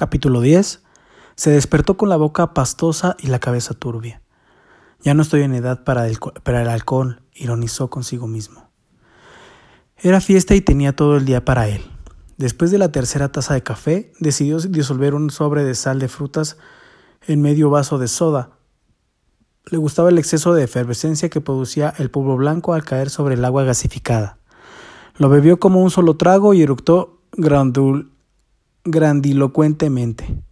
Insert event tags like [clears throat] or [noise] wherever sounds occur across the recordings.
Capítulo 10. Se despertó con la boca pastosa y la cabeza turbia. Ya no estoy en edad para el, para el alcohol, ironizó consigo mismo. Era fiesta y tenía todo el día para él. Después de la tercera taza de café, decidió disolver un sobre de sal de frutas en medio vaso de soda. Le gustaba el exceso de efervescencia que producía el polvo blanco al caer sobre el agua gasificada. Lo bebió como un solo trago y eructó grandilocuentemente.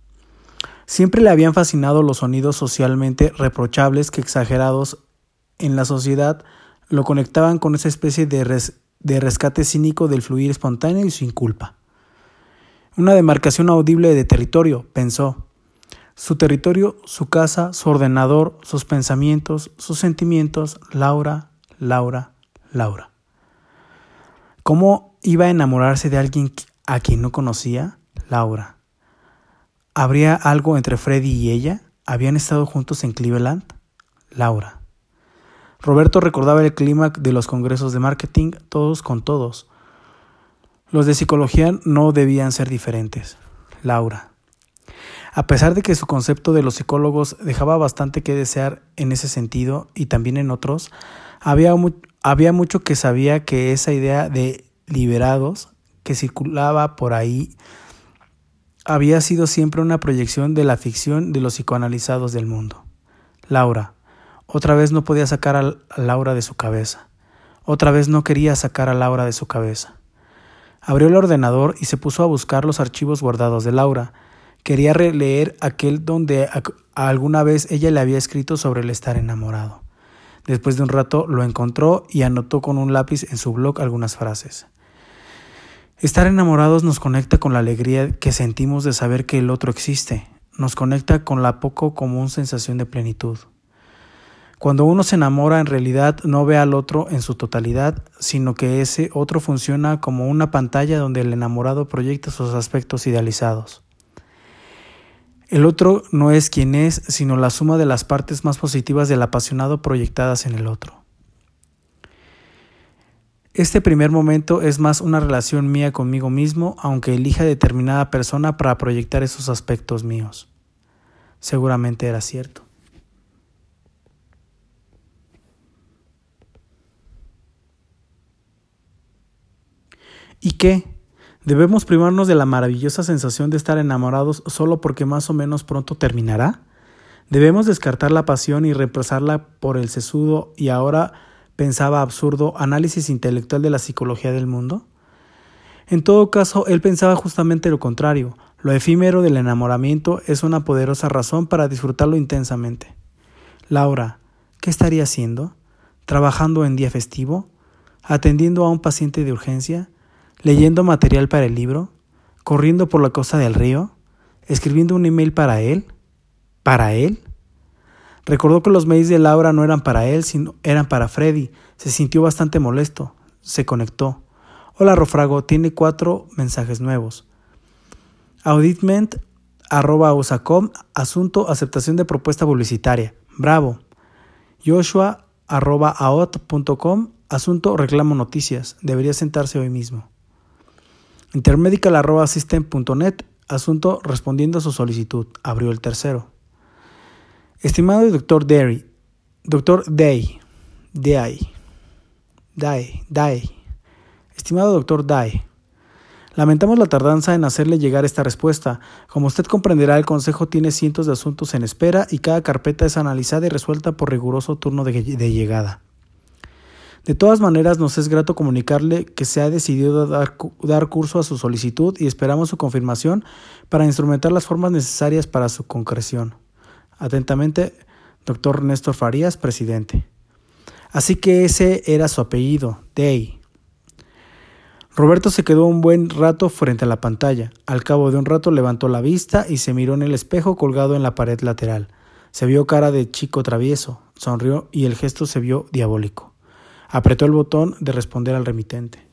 Siempre le habían fascinado los sonidos socialmente reprochables que exagerados en la sociedad lo conectaban con esa especie de, de rescate cínico del fluir espontáneo y sin culpa. Una demarcación audible de territorio, pensó. Su territorio, su casa, su ordenador, sus pensamientos, sus sentimientos, Laura, Laura, Laura. ¿Cómo iba a enamorarse de alguien a quien no conocía? Laura. ¿Habría algo entre Freddy y ella? ¿Habían estado juntos en Cleveland? Laura. Roberto recordaba el clima de los congresos de marketing, todos con todos. Los de psicología no debían ser diferentes. Laura. A pesar de que su concepto de los psicólogos dejaba bastante que desear en ese sentido y también en otros, había, había mucho que sabía que esa idea de liberados que circulaba por ahí había sido siempre una proyección de la ficción de los psicoanalizados del mundo. Laura. Otra vez no podía sacar a Laura de su cabeza. Otra vez no quería sacar a Laura de su cabeza. Abrió el ordenador y se puso a buscar los archivos guardados de Laura. Quería releer aquel donde alguna vez ella le había escrito sobre el estar enamorado. Después de un rato lo encontró y anotó con un lápiz en su blog algunas frases. Estar enamorados nos conecta con la alegría que sentimos de saber que el otro existe, nos conecta con la poco común sensación de plenitud. Cuando uno se enamora en realidad no ve al otro en su totalidad, sino que ese otro funciona como una pantalla donde el enamorado proyecta sus aspectos idealizados. El otro no es quien es, sino la suma de las partes más positivas del apasionado proyectadas en el otro. Este primer momento es más una relación mía conmigo mismo, aunque elija determinada persona para proyectar esos aspectos míos. Seguramente era cierto. ¿Y qué? ¿Debemos privarnos de la maravillosa sensación de estar enamorados solo porque más o menos pronto terminará? ¿Debemos descartar la pasión y reemplazarla por el sesudo y ahora pensaba absurdo análisis intelectual de la psicología del mundo? En todo caso, él pensaba justamente lo contrario. Lo efímero del enamoramiento es una poderosa razón para disfrutarlo intensamente. Laura, ¿qué estaría haciendo? ¿Trabajando en día festivo? ¿Atendiendo a un paciente de urgencia? ¿Leyendo material para el libro? ¿Corriendo por la costa del río? ¿Escribiendo un email para él? ¿Para él? Recordó que los mails de Laura no eran para él, sino eran para Freddy. Se sintió bastante molesto. Se conectó. Hola Rofrago, tiene cuatro mensajes nuevos. Auditment arroba usacom, asunto aceptación de propuesta publicitaria. Bravo. Joshua asunto reclamo noticias. Debería sentarse hoy mismo. Intermedical asunto respondiendo a su solicitud. Abrió el tercero. Estimado doctor Derry, doctor Day, Day, Day, Day, estimado doctor Day, lamentamos la tardanza en hacerle llegar esta respuesta. Como usted comprenderá, el Consejo tiene cientos de asuntos en espera y cada carpeta es analizada y resuelta por riguroso turno de, llegada. De todas maneras, nos es grato comunicarle que se ha decidido dar, dar, curso a su solicitud y esperamos su confirmación para instrumentar las formas necesarias para su concreción. Atentamente, doctor Néstor Farías, presidente. Así que ese era su apellido, Day. Roberto se quedó un buen rato frente a la pantalla. Al cabo de un rato levantó la vista y se miró en el espejo colgado en la pared lateral. Se vio cara de chico travieso, sonrió y el gesto se vio diabólico. Apretó el botón de responder al remitente.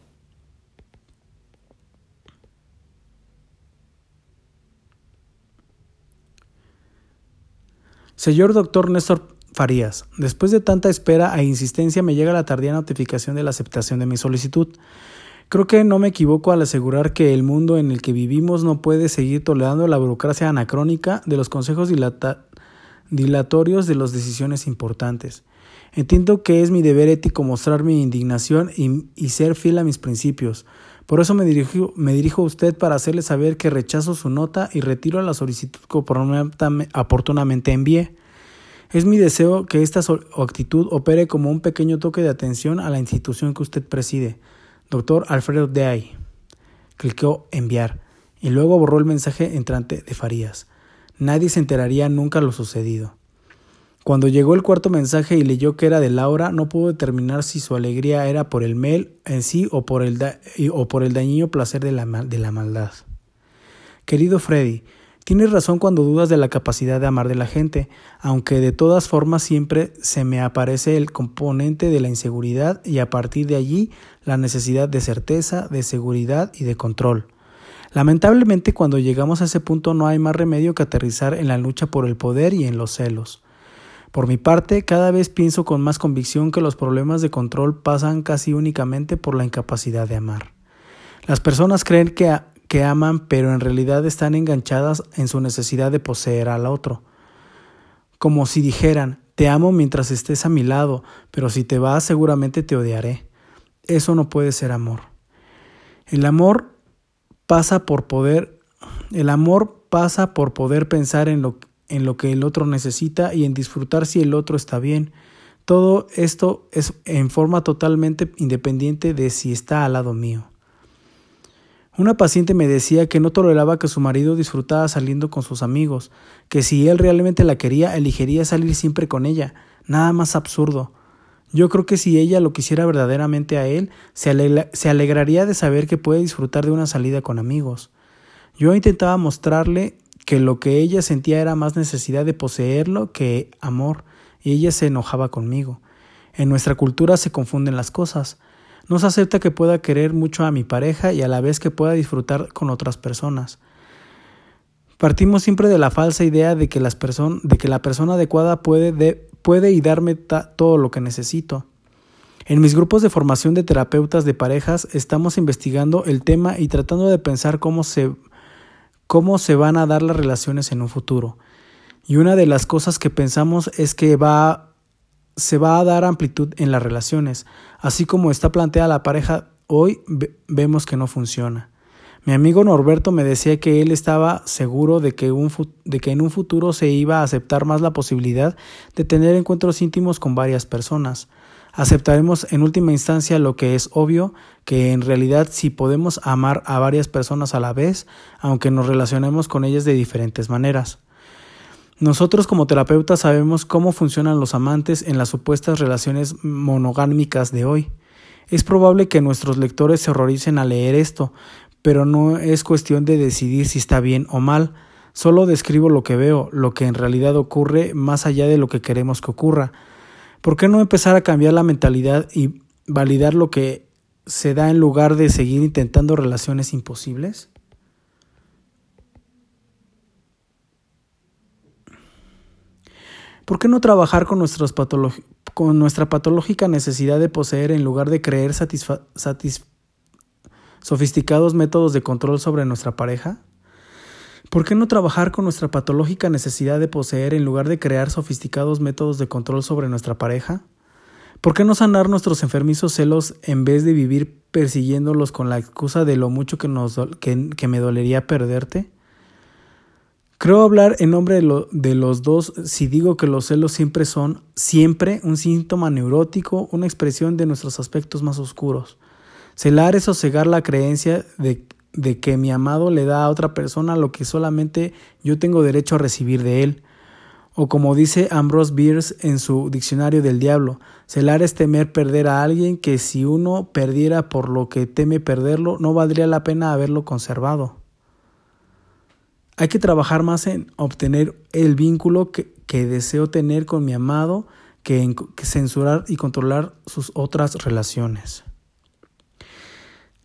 Señor doctor Néstor Farías, después de tanta espera e insistencia me llega la tardía notificación de la aceptación de mi solicitud. Creo que no me equivoco al asegurar que el mundo en el que vivimos no puede seguir tolerando la burocracia anacrónica de los consejos dilatorios de las decisiones importantes. Entiendo que es mi deber ético mostrar mi indignación y, y ser fiel a mis principios. Por eso me dirijo, me dirijo a usted para hacerle saber que rechazo su nota y retiro la solicitud que oportunamente envié. Es mi deseo que esta actitud opere como un pequeño toque de atención a la institución que usted preside. Doctor Alfredo Day. Clicó enviar y luego borró el mensaje entrante de Farías. Nadie se enteraría nunca lo sucedido. Cuando llegó el cuarto mensaje y leyó que era de Laura, no pudo determinar si su alegría era por el mail en sí o por el, o por el dañino placer de la, de la maldad. Querido Freddy, tienes razón cuando dudas de la capacidad de amar de la gente, aunque de todas formas siempre se me aparece el componente de la inseguridad y a partir de allí la necesidad de certeza, de seguridad y de control. Lamentablemente cuando llegamos a ese punto no hay más remedio que aterrizar en la lucha por el poder y en los celos. Por mi parte, cada vez pienso con más convicción que los problemas de control pasan casi únicamente por la incapacidad de amar. Las personas creen que, que aman, pero en realidad están enganchadas en su necesidad de poseer al otro. Como si dijeran, te amo mientras estés a mi lado, pero si te vas seguramente te odiaré. Eso no puede ser amor. El amor pasa por poder, el amor pasa por poder pensar en lo, en lo que el otro necesita y en disfrutar si el otro está bien. Todo esto es en forma totalmente independiente de si está al lado mío. Una paciente me decía que no toleraba que su marido disfrutara saliendo con sus amigos, que si él realmente la quería, elegiría salir siempre con ella. Nada más absurdo. Yo creo que si ella lo quisiera verdaderamente a él, se, se alegraría de saber que puede disfrutar de una salida con amigos. Yo intentaba mostrarle que lo que ella sentía era más necesidad de poseerlo que amor, y ella se enojaba conmigo. En nuestra cultura se confunden las cosas. No se acepta que pueda querer mucho a mi pareja y a la vez que pueda disfrutar con otras personas. Partimos siempre de la falsa idea de que, las de que la persona adecuada puede, puede y darme todo lo que necesito. En mis grupos de formación de terapeutas de parejas estamos investigando el tema y tratando de pensar cómo se cómo se van a dar las relaciones en un futuro. Y una de las cosas que pensamos es que va, se va a dar amplitud en las relaciones. Así como está planteada la pareja hoy, vemos que no funciona. Mi amigo Norberto me decía que él estaba seguro de que, un, de que en un futuro se iba a aceptar más la posibilidad de tener encuentros íntimos con varias personas aceptaremos en última instancia lo que es obvio, que en realidad si podemos amar a varias personas a la vez, aunque nos relacionemos con ellas de diferentes maneras. Nosotros como terapeutas sabemos cómo funcionan los amantes en las supuestas relaciones monogámicas de hoy. Es probable que nuestros lectores se horroricen al leer esto, pero no es cuestión de decidir si está bien o mal, solo describo lo que veo, lo que en realidad ocurre más allá de lo que queremos que ocurra. ¿Por qué no empezar a cambiar la mentalidad y validar lo que se da en lugar de seguir intentando relaciones imposibles? ¿Por qué no trabajar con, con nuestra patológica necesidad de poseer en lugar de creer sofisticados métodos de control sobre nuestra pareja? ¿Por qué no trabajar con nuestra patológica necesidad de poseer en lugar de crear sofisticados métodos de control sobre nuestra pareja? ¿Por qué no sanar nuestros enfermizos celos en vez de vivir persiguiéndolos con la excusa de lo mucho que, nos, que, me dolería perderte? Creo hablar en nombre de, de, los dos si digo que los celos siempre son, siempre, un síntoma neurótico, una expresión de nuestros aspectos más oscuros. Celar es cegar la creencia de de que mi amado le da a otra persona lo que solamente yo tengo derecho a recibir de él. O como dice Ambrose Bierce en su Diccionario del Diablo, celar es temer perder a alguien que si uno perdiera por lo que teme perderlo, no valdría la pena haberlo conservado. Hay que trabajar más en obtener el vínculo que, deseo tener con mi amado que en censurar y controlar sus otras relaciones.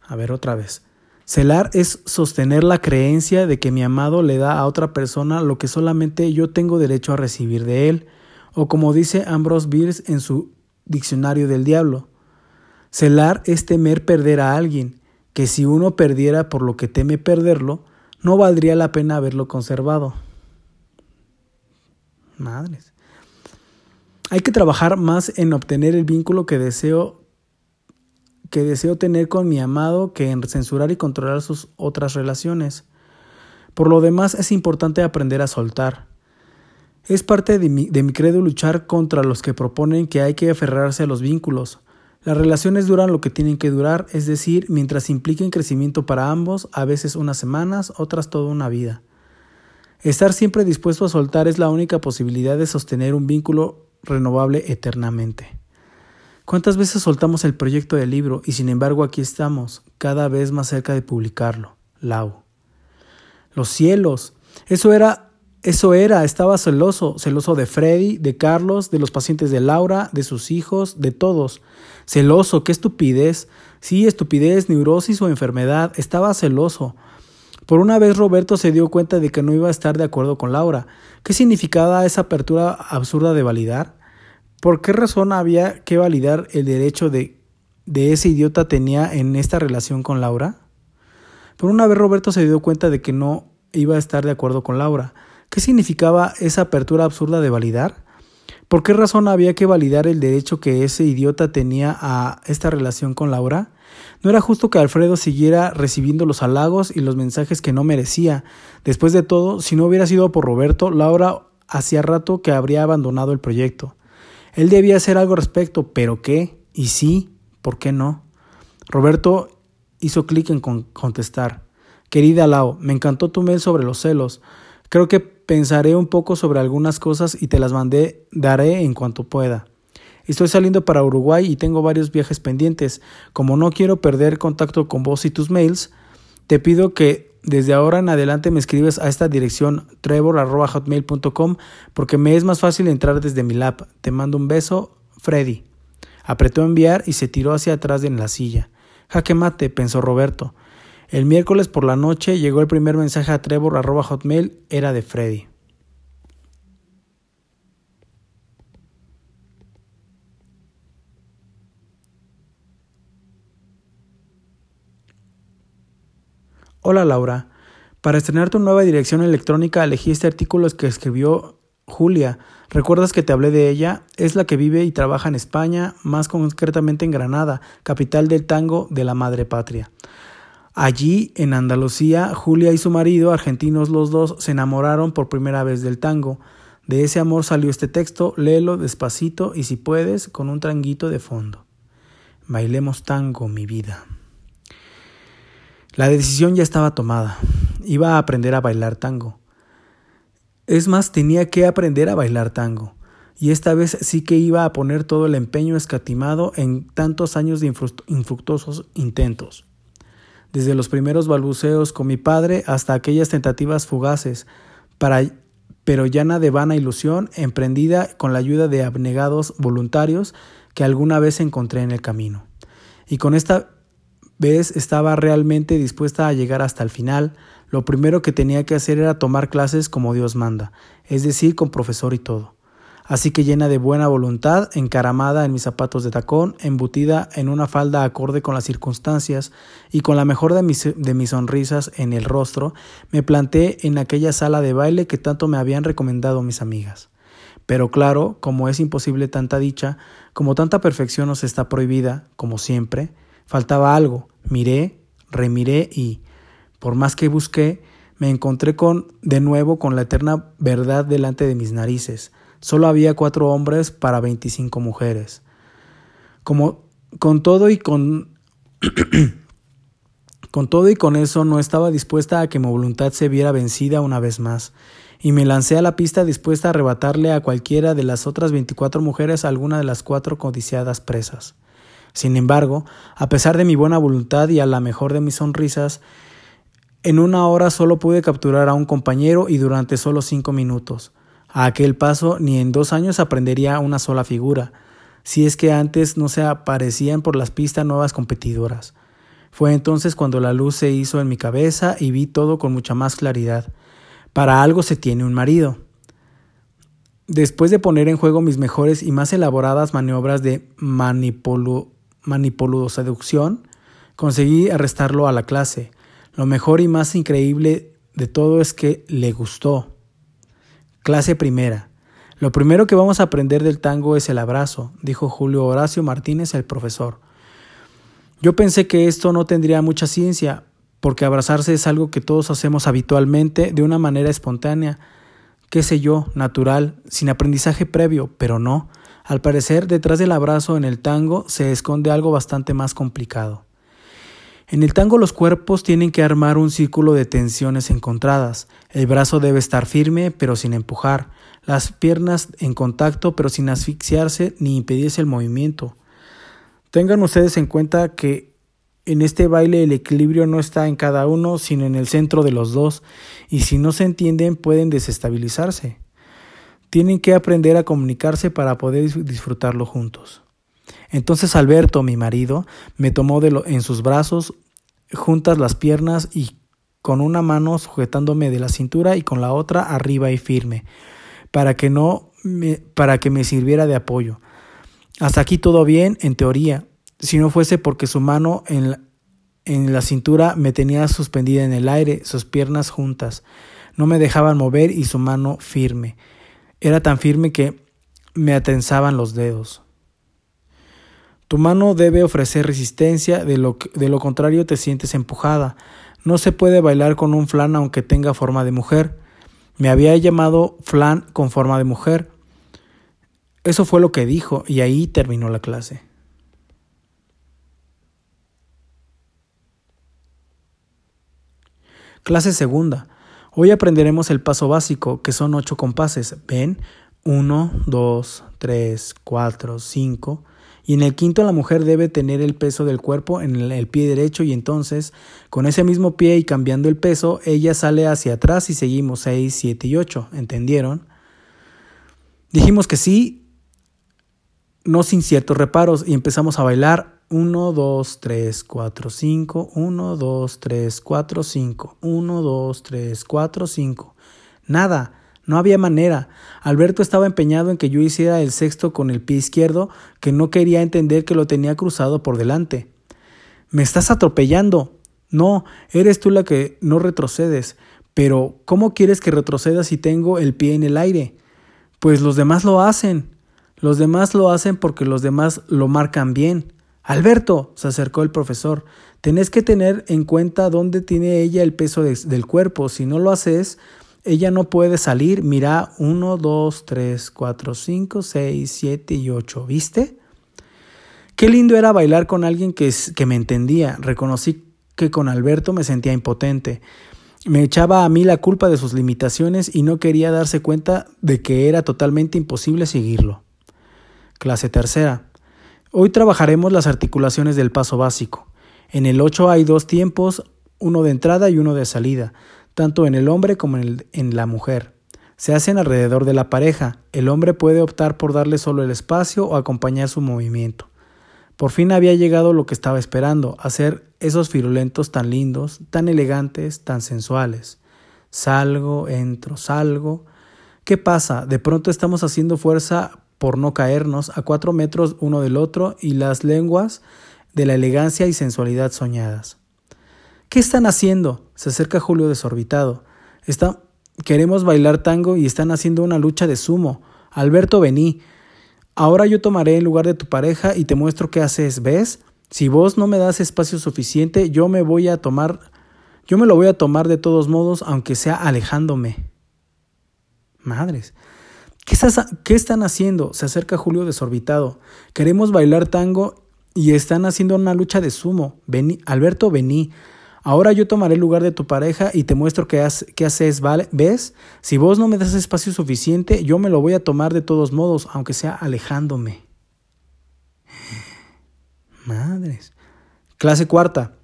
A ver otra vez. Celar es sostener la creencia de que mi amado le da a otra persona lo que solamente yo tengo derecho a recibir de él, o como dice Ambrose Bierce en su Diccionario del Diablo. Celar es temer perder a alguien que si uno perdiera por lo que teme perderlo, no valdría la pena haberlo conservado. Madres. Hay que trabajar más en obtener el vínculo que deseo que deseo tener con mi amado que en censurar y controlar sus otras relaciones. Por lo demás es importante aprender a soltar. Es parte de mi, de mi credo luchar contra los que proponen que hay que aferrarse a los vínculos. Las relaciones duran lo que tienen que durar, es decir, mientras impliquen crecimiento para ambos, a veces unas semanas, otras toda una vida. Estar siempre dispuesto a soltar es la única posibilidad de sostener un vínculo renovable eternamente. ¿Cuántas veces soltamos el proyecto del libro y sin embargo aquí estamos, cada vez más cerca de publicarlo? Lau. Los cielos. Eso era eso era, estaba celoso, celoso de Freddy, de Carlos, de los pacientes de Laura, de sus hijos, de todos. Celoso, qué estupidez. Sí, estupidez, neurosis o enfermedad. Estaba celoso. Por una vez Roberto se dio cuenta de que no iba a estar de acuerdo con Laura. ¿Qué significaba esa apertura absurda de validar? ¿Por qué razón había que validar el derecho de, de ese idiota tenía en esta relación con Laura? Por una vez Roberto se dio cuenta de que no iba a estar de acuerdo con Laura. ¿Qué significaba esa apertura absurda de validar? ¿Por qué razón había que validar el derecho que ese idiota tenía a esta relación con Laura? ¿No era justo que Alfredo siguiera recibiendo los halagos y los mensajes que no merecía? Después de todo, si no hubiera sido por Roberto, Laura hacía rato que habría abandonado el proyecto. Él debía hacer algo al respecto, pero ¿qué? ¿Y sí? ¿Por qué no? Roberto hizo clic en contestar. Querida Lau, me encantó tu mail sobre los celos. Creo que pensaré un poco sobre algunas cosas y te las mandé, daré en cuanto pueda. Estoy saliendo para Uruguay y tengo varios viajes pendientes. Como no quiero perder contacto con vos y tus mails, te pido que desde ahora en adelante me escribes a esta dirección trevor.hotmail.com porque me es más fácil entrar desde mi lap. Te mando un beso, Freddy. Apretó enviar y se tiró hacia atrás de la silla. Jaque mate, pensó Roberto. El miércoles por la noche llegó el primer mensaje a Trevor hotmail, era de Freddy. Hola Laura, para estrenar tu nueva dirección electrónica elegí este artículo que escribió Julia. ¿Recuerdas que te hablé de ella? Es la que vive y trabaja en España, más concretamente en Granada, capital del tango de la madre patria. Allí, en Andalucía, Julia y su marido, argentinos los dos, se enamoraron por primera vez del tango. De ese amor salió este texto, léelo despacito y si puedes, con un tranguito de fondo. Bailemos tango, mi vida. La decisión ya estaba tomada. Iba a aprender a bailar tango. Es más, tenía que aprender a bailar tango. Y esta vez sí que iba a poner todo el empeño escatimado en tantos años de infructuosos intentos desde los primeros balbuceos con mi padre hasta aquellas tentativas fugaces, pero llana de vana ilusión, emprendida con la ayuda de abnegados voluntarios que alguna vez encontré en el camino. Y con esta vez estaba realmente dispuesta a llegar hasta el final, lo primero que tenía que hacer era tomar clases como Dios manda, es decir, con profesor y todo. Así que llena de buena voluntad, encaramada en mis zapatos de tacón, embutida en una falda acorde con las circunstancias y con la mejor de mis, de mis sonrisas en el rostro, me planté en aquella sala de baile que tanto me habían recomendado mis amigas. Pero claro, como es imposible tanta dicha, como tanta perfección nos está prohibida, como siempre, faltaba algo. Miré, remiré y, por más que busqué, me encontré con de nuevo con la eterna verdad delante de mis narices, Solo había cuatro hombres para veinticinco mujeres. Como con todo y con [clears throat] con todo y con eso no estaba dispuesta a que mi voluntad se viera vencida una vez más, y me lancé a la pista dispuesta a arrebatarle a cualquiera de las otras veinticuatro mujeres alguna de las cuatro codiciadas presas. Sin embargo, a pesar de mi buena voluntad y a la mejor de mis sonrisas, en una hora solo pude capturar a un compañero y durante solo cinco minutos. A aquel paso ni en dos años aprendería una sola figura, si es que antes no se aparecían por las pistas nuevas competidoras. Fue entonces cuando la luz se hizo en mi cabeza y vi todo con mucha más claridad. Para algo se tiene un marido. Después de poner en juego mis mejores y más elaboradas maniobras de manipulo, seducción, Conseguí arrestarlo a la clase. Lo mejor y más increíble de todo es que le gustó. Clase primera. Lo primero que vamos a aprender del tango es el abrazo, dijo Julio Horacio Martínez, el profesor. Yo pensé que esto no tendría mucha ciencia, porque abrazarse es algo que todos hacemos habitualmente de una manera espontánea, qué sé yo, natural, sin aprendizaje previo, pero no. Al parecer, detrás del abrazo en el tango se esconde algo bastante más complicado. En el tango los cuerpos tienen que armar un círculo de tensiones encontradas. El brazo debe estar firme pero sin empujar, las piernas en contacto pero sin asfixiarse ni impedirse el movimiento. Tengan ustedes en cuenta que en este baile el equilibrio no está en cada uno, sino en el centro de los dos, y si no se entienden pueden desestabilizarse. Tienen que aprender a comunicarse para poder disfrutarlo juntos. Entonces Alberto, mi marido, me tomó de en sus brazos, juntas las piernas y con una mano sujetándome de la cintura y con la otra arriba y firme, para que no me, para que me sirviera de apoyo. Hasta aquí todo bien, en teoría, si no fuese porque su mano en la, en la cintura me tenía suspendida en el aire, sus piernas juntas, no me dejaban mover y su mano firme. Era tan firme que me atensaban los dedos. Tu mano debe ofrecer resistencia, de lo, de lo contrario te sientes empujada. No se puede bailar con un flan aunque tenga forma de mujer. Me había llamado flan con forma de mujer. Eso fue lo que dijo y ahí terminó la clase. Clase segunda. Hoy aprenderemos el paso básico, que son ocho compases. Ven, 1, 2, 3, 4, 5. Y en el quinto la mujer debe tener el peso del cuerpo en el, pie derecho y entonces con ese mismo pie y cambiando el peso, ella sale hacia atrás y seguimos 6, 7 y 8. ¿Entendieron? Dijimos que sí, no sin ciertos reparos y empezamos a bailar 1, 2, 3, 4, 5, 1, 2, 3, 4, 5, 1, 2, 3, 4, 5. Nada, no había manera. Alberto estaba empeñado en que yo hiciera el sexto con el pie izquierdo, que no quería entender que lo tenía cruzado por delante. Me estás atropellando. No, eres tú la que no retrocedes. Pero, ¿cómo quieres que retroceda si tengo el pie en el aire? Pues los demás lo hacen. Los demás lo hacen porque los demás lo marcan bien. Alberto, se acercó el profesor, tenés que tener en cuenta dónde tiene ella el peso del cuerpo. Si no lo haces, ella no puede salir. Mira, 1, 2, 3, 4, 5, 6, 7 y 8. ¿Viste? Qué lindo era bailar con alguien que, que me entendía. Reconocí que con Alberto me sentía impotente. Me echaba a mí la culpa de sus limitaciones y no quería darse cuenta de que era totalmente imposible seguirlo. Clase tercera. Hoy trabajaremos las articulaciones del paso básico. En el 8 hay dos tiempos, uno de entrada y uno de salida, tanto en el hombre como en, en, la mujer. Se hacen alrededor de la pareja. El hombre puede optar por darle solo el espacio o acompañar su movimiento. Por fin había llegado lo que estaba esperando, hacer esos firulentos tan lindos, tan elegantes, tan sensuales. Salgo, entro, salgo. ¿Qué pasa? De pronto estamos haciendo fuerza por no caernos, a cuatro metros uno del otro y las lenguas de la elegancia y sensualidad soñadas. ¿Qué están haciendo? Se acerca Julio desorbitado. Está... Queremos bailar tango y están haciendo una lucha de sumo. Alberto, vení. Ahora yo tomaré el lugar de tu pareja y te muestro qué haces, ¿ves? Si vos no me das espacio suficiente, yo me voy a tomar, yo me lo voy a tomar de todos modos, aunque sea alejándome. Madres. ¿Qué, están haciendo? Se acerca Julio desorbitado. Queremos bailar tango y están haciendo una lucha de sumo. Alberto, vení. Ahora yo tomaré el lugar de tu pareja y te muestro qué, qué haces. ¿Ves? Si vos no me das espacio suficiente, yo me lo voy a tomar de todos modos, aunque sea alejándome. Madres. Clase cuarta.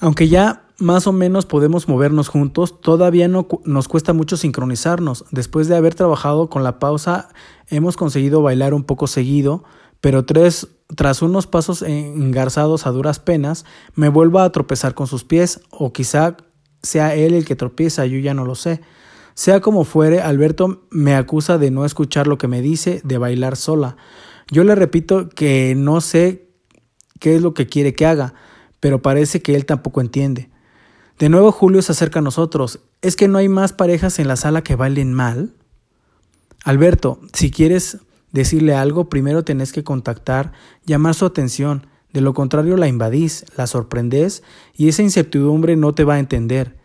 Aunque ya más o menos podemos movernos juntos, todavía no, nos cuesta mucho sincronizarnos. Después de haber trabajado con la pausa, hemos conseguido bailar un poco seguido, pero tres, tras unos pasos engarzados a duras penas, me vuelvo a tropezar con sus pies, o quizá sea él el que tropieza, yo ya no lo sé. Sea como fuere, Alberto me acusa de no escuchar lo que me dice, de bailar sola. Yo le repito que no sé qué es lo que quiere que haga pero parece que él tampoco entiende. De nuevo Julio se acerca a nosotros. ¿Es que no hay más parejas en la sala que bailen mal? Alberto, si quieres decirle algo, primero tenés que contactar, llamar su atención. De lo contrario la invadís, la sorprendés y esa incertidumbre no te va a entender.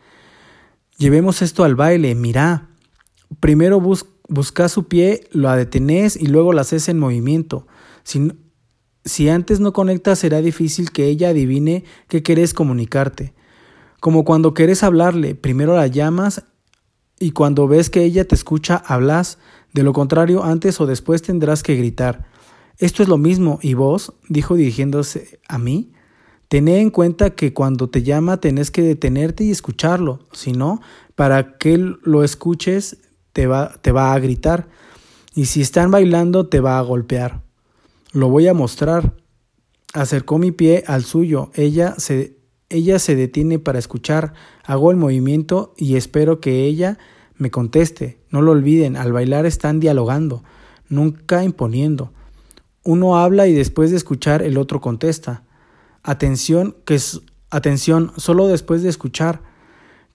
Llevemos esto al baile, mirá. Primero bus su pie, lo detenés y luego la haces en movimiento. Si, si antes no conectas será difícil que ella adivine qué querés comunicarte. Como cuando querés hablarle, primero la llamas y cuando ves que ella te escucha, hablas, de lo contrario, antes o después tendrás que gritar. Esto es lo mismo, y vos, dijo dirigiéndose a mí, tené en cuenta que cuando te llama tenés que detenerte y escucharlo, si no, para que lo escuches te va, te va a gritar, y si están bailando te va a golpear. Lo voy a mostrar. Acercó mi pie al suyo, ella se ella se detiene para escuchar, hago el movimiento y espero que ella me conteste. No lo olviden, al bailar están dialogando, nunca imponiendo. Uno habla y después de escuchar el otro contesta. Atención, que es atención, solo después de escuchar,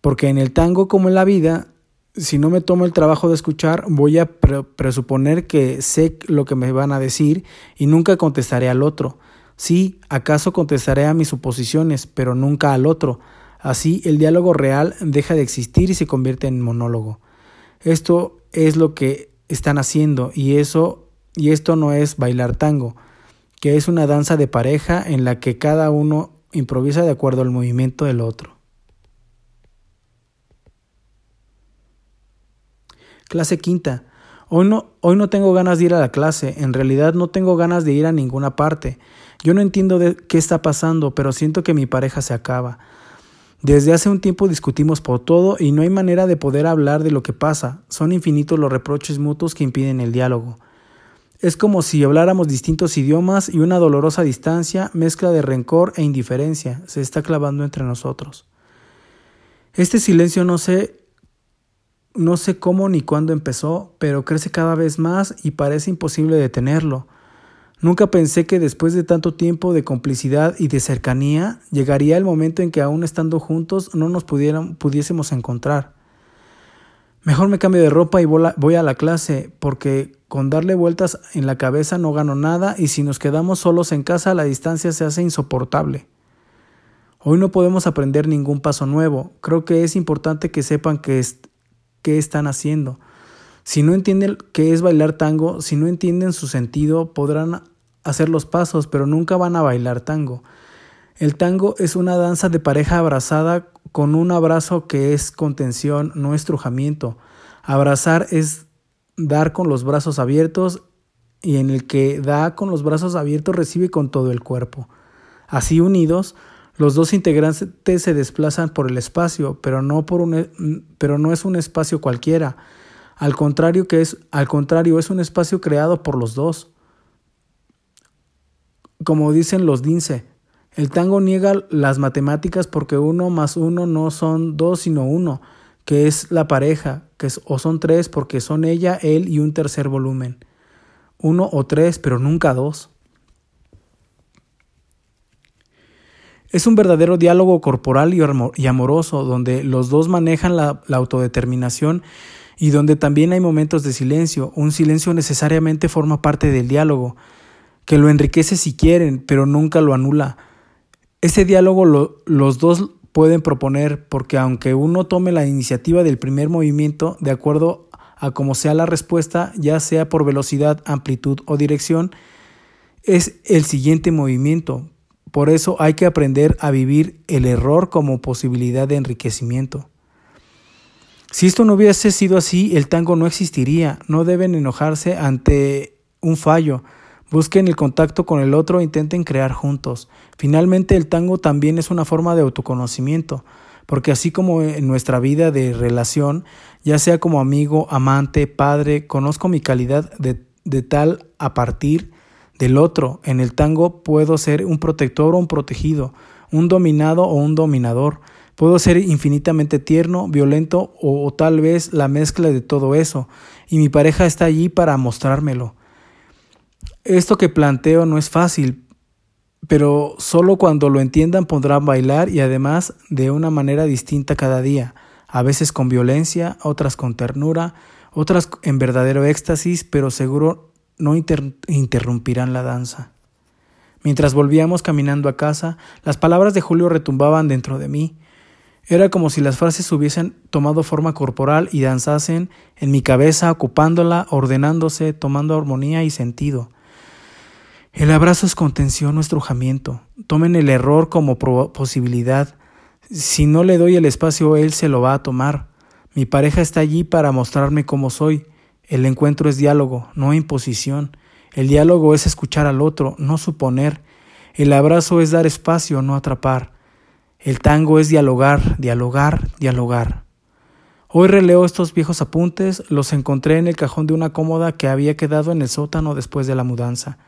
porque en el tango como en la vida, si no me tomo el trabajo de escuchar, voy a presuponer que sé lo que me van a decir y nunca contestaré al otro. Sí, acaso contestaré a mis suposiciones, pero nunca al otro. Así el diálogo real deja de existir y se convierte en monólogo. Esto es lo que están haciendo y eso y esto no es bailar tango, que es una danza de pareja en la que cada uno improvisa de acuerdo al movimiento del otro. Clase quinta. Hoy no, hoy no tengo ganas de ir a la clase, en realidad no tengo ganas de ir a ninguna parte. Yo no entiendo de qué está pasando, pero siento que mi pareja se acaba. Desde hace un tiempo discutimos por todo y no hay manera de poder hablar de lo que pasa. Son infinitos los reproches mutuos que impiden el diálogo. Es como si habláramos distintos idiomas y una dolorosa distancia, mezcla de rencor e indiferencia, se está clavando entre nosotros. Este silencio no sé no sé cómo ni cuándo empezó, pero crece cada vez más y parece imposible detenerlo. Nunca pensé que después de tanto tiempo de complicidad y de cercanía, llegaría el momento en que aún estando juntos no nos pudiésemos encontrar. Mejor me cambio de ropa y voy a la clase, porque con darle vueltas en la cabeza no gano nada y si nos quedamos solos en casa la distancia se hace insoportable. Hoy no podemos aprender ningún paso nuevo. Creo que es importante que sepan qué, qué están haciendo. Si no entienden qué es bailar tango, si no entienden su sentido, podrán hacer los pasos, pero nunca van a bailar tango. El tango es una danza de pareja abrazada con un abrazo que es contención, no estrujamiento. Abrazar es dar con los brazos abiertos y en el que da con los brazos abiertos recibe con todo el cuerpo. Así unidos, los dos integrantes se desplazan por el espacio, pero no, por un, pero no es un espacio cualquiera. Al contrario, que es, al contrario, es un espacio creado por los dos como dicen los DINCE. El tango niega las matemáticas porque uno más uno no son dos sino uno, que es la pareja, que o son tres porque son ella, él y un tercer volumen. Uno o tres, pero nunca dos. Es un verdadero diálogo corporal y amoroso, donde los dos manejan la, autodeterminación y donde también hay momentos de silencio. Un silencio necesariamente forma parte del diálogo que lo enriquece si quieren, pero nunca lo anula. Ese diálogo los dos pueden proponer porque aunque uno tome la iniciativa del primer movimiento, de acuerdo a cómo sea la respuesta, ya sea por velocidad, amplitud o dirección, es el siguiente movimiento. Por eso hay que aprender a vivir el error como posibilidad de enriquecimiento. Si esto no hubiese sido así, el tango no existiría. No deben enojarse ante un fallo. Busquen el contacto con el otro e intenten crear juntos. Finalmente el tango también es una forma de autoconocimiento, porque así como en nuestra vida de relación, ya sea como amigo, amante, padre, conozco mi calidad de, de tal a partir del otro. En el tango puedo ser un protector o un protegido, un dominado o un dominador. Puedo ser infinitamente tierno, violento o, o, tal vez la mezcla de todo eso, y mi pareja está allí para mostrármelo. Esto que planteo no es fácil, pero solo cuando lo entiendan podrán bailar y además de una manera distinta cada día, a veces con violencia, otras con ternura, otras en verdadero éxtasis, pero seguro no interrumpirán la danza. Mientras volvíamos caminando a casa, las palabras de Julio retumbaban dentro de mí. Era como si las frases hubiesen tomado forma corporal y danzasen en mi cabeza, ocupándola, ordenándose, tomando armonía y sentido. El abrazo es contención o estrujamiento. Tomen el error como posibilidad. Si no le doy el espacio, él se lo va a tomar. Mi pareja está allí para mostrarme cómo soy. El encuentro es diálogo, no imposición. El diálogo es escuchar al otro, no suponer. El abrazo es dar espacio, no atrapar. El tango es dialogar, dialogar, dialogar. Hoy releo estos viejos apuntes, los encontré en el cajón de una cómoda que había quedado en el sótano después de la mudanza.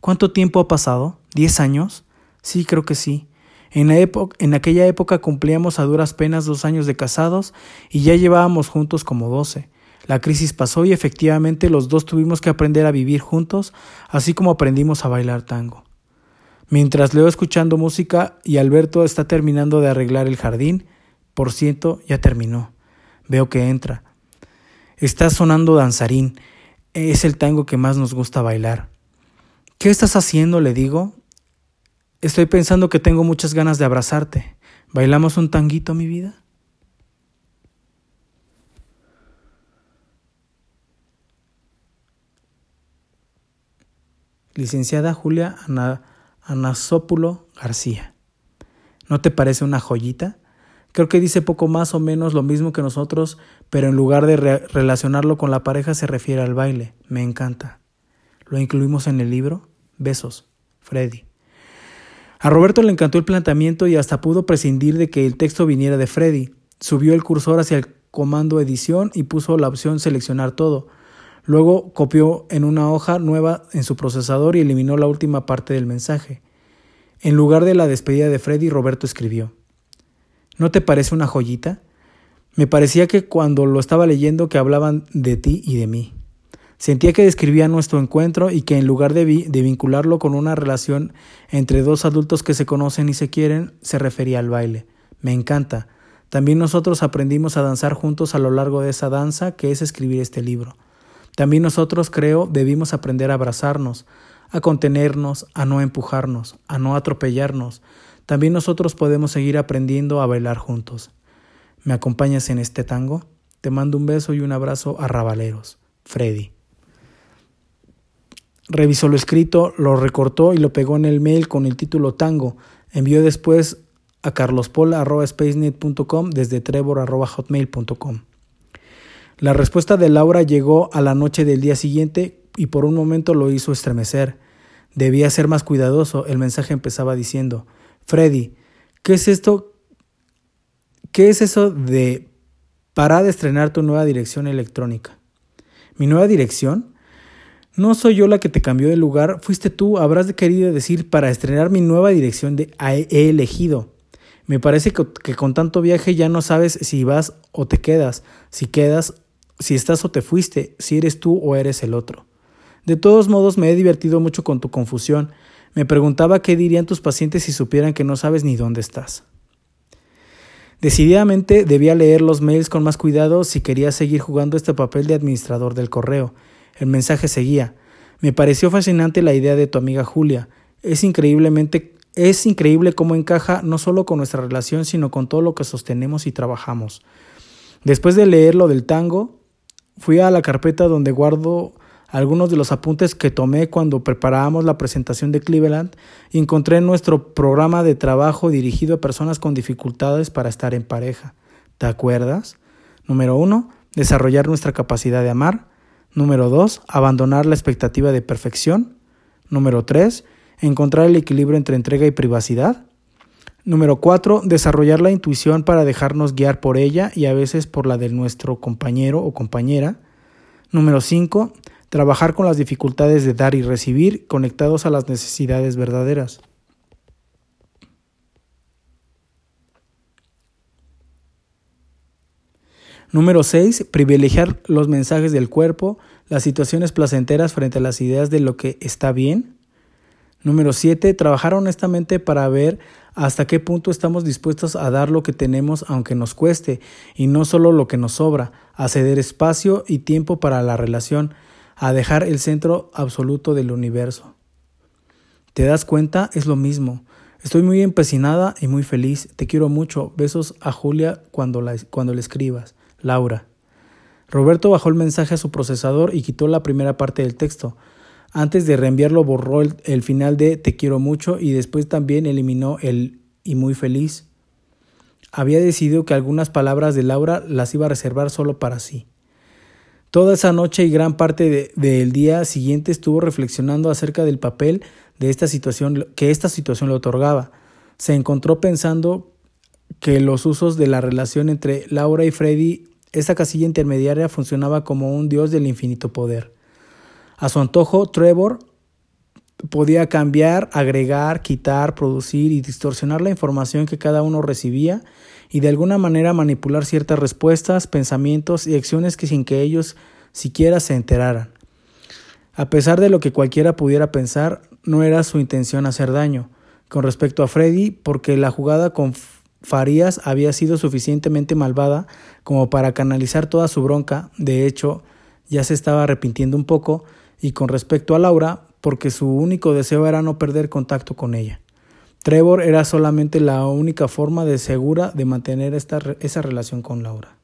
¿Cuánto tiempo ha pasado? ¿Diez años? Sí, creo que sí. En, en, aquella época cumplíamos a duras penas dos años de casados y ya llevábamos juntos como doce. La crisis pasó y efectivamente los dos tuvimos que aprender a vivir juntos, así como aprendimos a bailar tango. Mientras leo escuchando música y Alberto está terminando de arreglar el jardín, por cierto, ya terminó. Veo que entra. Está sonando danzarín. Es el tango que más nos gusta bailar. ¿Qué estás haciendo? le digo. Estoy pensando que tengo muchas ganas de abrazarte. ¿Bailamos un tanguito, mi vida? Licenciada Julia Anasópulo García. ¿No te parece una joyita? Creo que dice poco más o menos lo mismo que nosotros, pero en lugar de relacionarlo con la pareja se refiere al baile. Me encanta. ¿Lo incluimos en el libro? Besos. Freddy. A Roberto le encantó el planteamiento y hasta pudo prescindir de que el texto viniera de Freddy. Subió el cursor hacia el comando edición y puso la opción seleccionar todo. Luego copió en una hoja nueva en su procesador y eliminó la última parte del mensaje. En lugar de la despedida de Freddy, Roberto escribió, ¿No te parece una joyita? Me parecía que cuando lo estaba leyendo que hablaban de ti y de mí. Sentía que describía nuestro encuentro y que en lugar de, de, vincularlo con una relación entre dos adultos que se conocen y se quieren, se refería al baile. Me encanta. También nosotros aprendimos a danzar juntos a lo largo de esa danza que es escribir este libro. También nosotros, creo, debimos aprender a abrazarnos, a contenernos, a no empujarnos, a no atropellarnos. También nosotros podemos seguir aprendiendo a bailar juntos. ¿Me acompañas en este tango? Te mando un beso y un abrazo a Rabaleros. Freddy. Revisó lo escrito, lo recortó y lo pegó en el mail con el título Tango. Envió después a carlospol.spacenet.com desde trevor.hotmail.com. La respuesta de Laura llegó a la noche del día siguiente y por un momento lo hizo estremecer. Debía ser más cuidadoso. El mensaje empezaba diciendo, Freddy, ¿qué es esto? ¿Qué es eso de para de estrenar tu nueva dirección electrónica? ¿Mi nueva dirección? No soy yo la que te cambió de lugar, fuiste tú, habrás querido decir para estrenar mi nueva dirección de he elegido. Me parece que, que, con tanto viaje ya no sabes si vas o te quedas, si quedas, si estás o te fuiste, si eres tú o eres el otro. De todos modos me he divertido mucho con tu confusión. Me preguntaba qué dirían tus pacientes si supieran que no sabes ni dónde estás. Decididamente debía leer los mails con más cuidado si quería seguir jugando este papel de administrador del correo. El mensaje seguía. Me pareció fascinante la idea de tu amiga Julia. Es increíblemente es increíble cómo encaja no solo con nuestra relación, sino con todo lo que sostenemos y trabajamos. Después de leer lo del tango, fui a la carpeta donde guardo algunos de los apuntes que tomé cuando preparábamos la presentación de Cleveland y encontré nuestro programa de trabajo dirigido a personas con dificultades para estar en pareja. ¿Te acuerdas? Número uno, desarrollar nuestra capacidad de amar. Número 2. Abandonar la expectativa de perfección. Número 3. Encontrar el equilibrio entre entrega y privacidad. Número 4. Desarrollar la intuición para dejarnos guiar por ella y a veces por la de nuestro compañero o compañera. Número 5. Trabajar con las dificultades de dar y recibir conectados a las necesidades verdaderas. Número 6. Privilegiar los mensajes del cuerpo, las situaciones placenteras frente a las ideas de lo que está bien. Número 7. Trabajar honestamente para ver hasta qué punto estamos dispuestos a dar lo que tenemos aunque nos cueste y no solo lo que nos sobra, a ceder espacio y tiempo para la relación, a dejar el centro absoluto del universo. ¿Te das cuenta? Es lo mismo. Estoy muy empecinada y muy feliz. Te quiero mucho. Besos a Julia cuando, la, cuando le escribas. Laura. Roberto bajó el mensaje a su procesador y quitó la primera parte del texto. Antes de reenviarlo borró el, final de Te quiero mucho y después también eliminó el y muy feliz. Había decidido que algunas palabras de Laura las iba a reservar solo para sí. Toda esa noche y gran parte del día siguiente estuvo reflexionando acerca del papel de esta situación que esta situación le otorgaba. Se encontró pensando que los usos de la relación entre Laura y Freddy, esta casilla intermediaria funcionaba como un dios del infinito poder. A su antojo, Trevor podía cambiar, agregar, quitar, producir y distorsionar la información que cada uno recibía y de alguna manera manipular ciertas respuestas, pensamientos y acciones que sin que ellos siquiera se enteraran. A pesar de lo que cualquiera pudiera pensar, no era su intención hacer daño. Con respecto a Freddy, porque la jugada con Farías había sido suficientemente malvada como para canalizar toda su bronca, de hecho, ya se estaba arrepintiendo un poco, y con respecto a Laura, porque su único deseo era no perder contacto con ella. Trevor era solamente la única forma de segura de mantener esta, esa relación con Laura.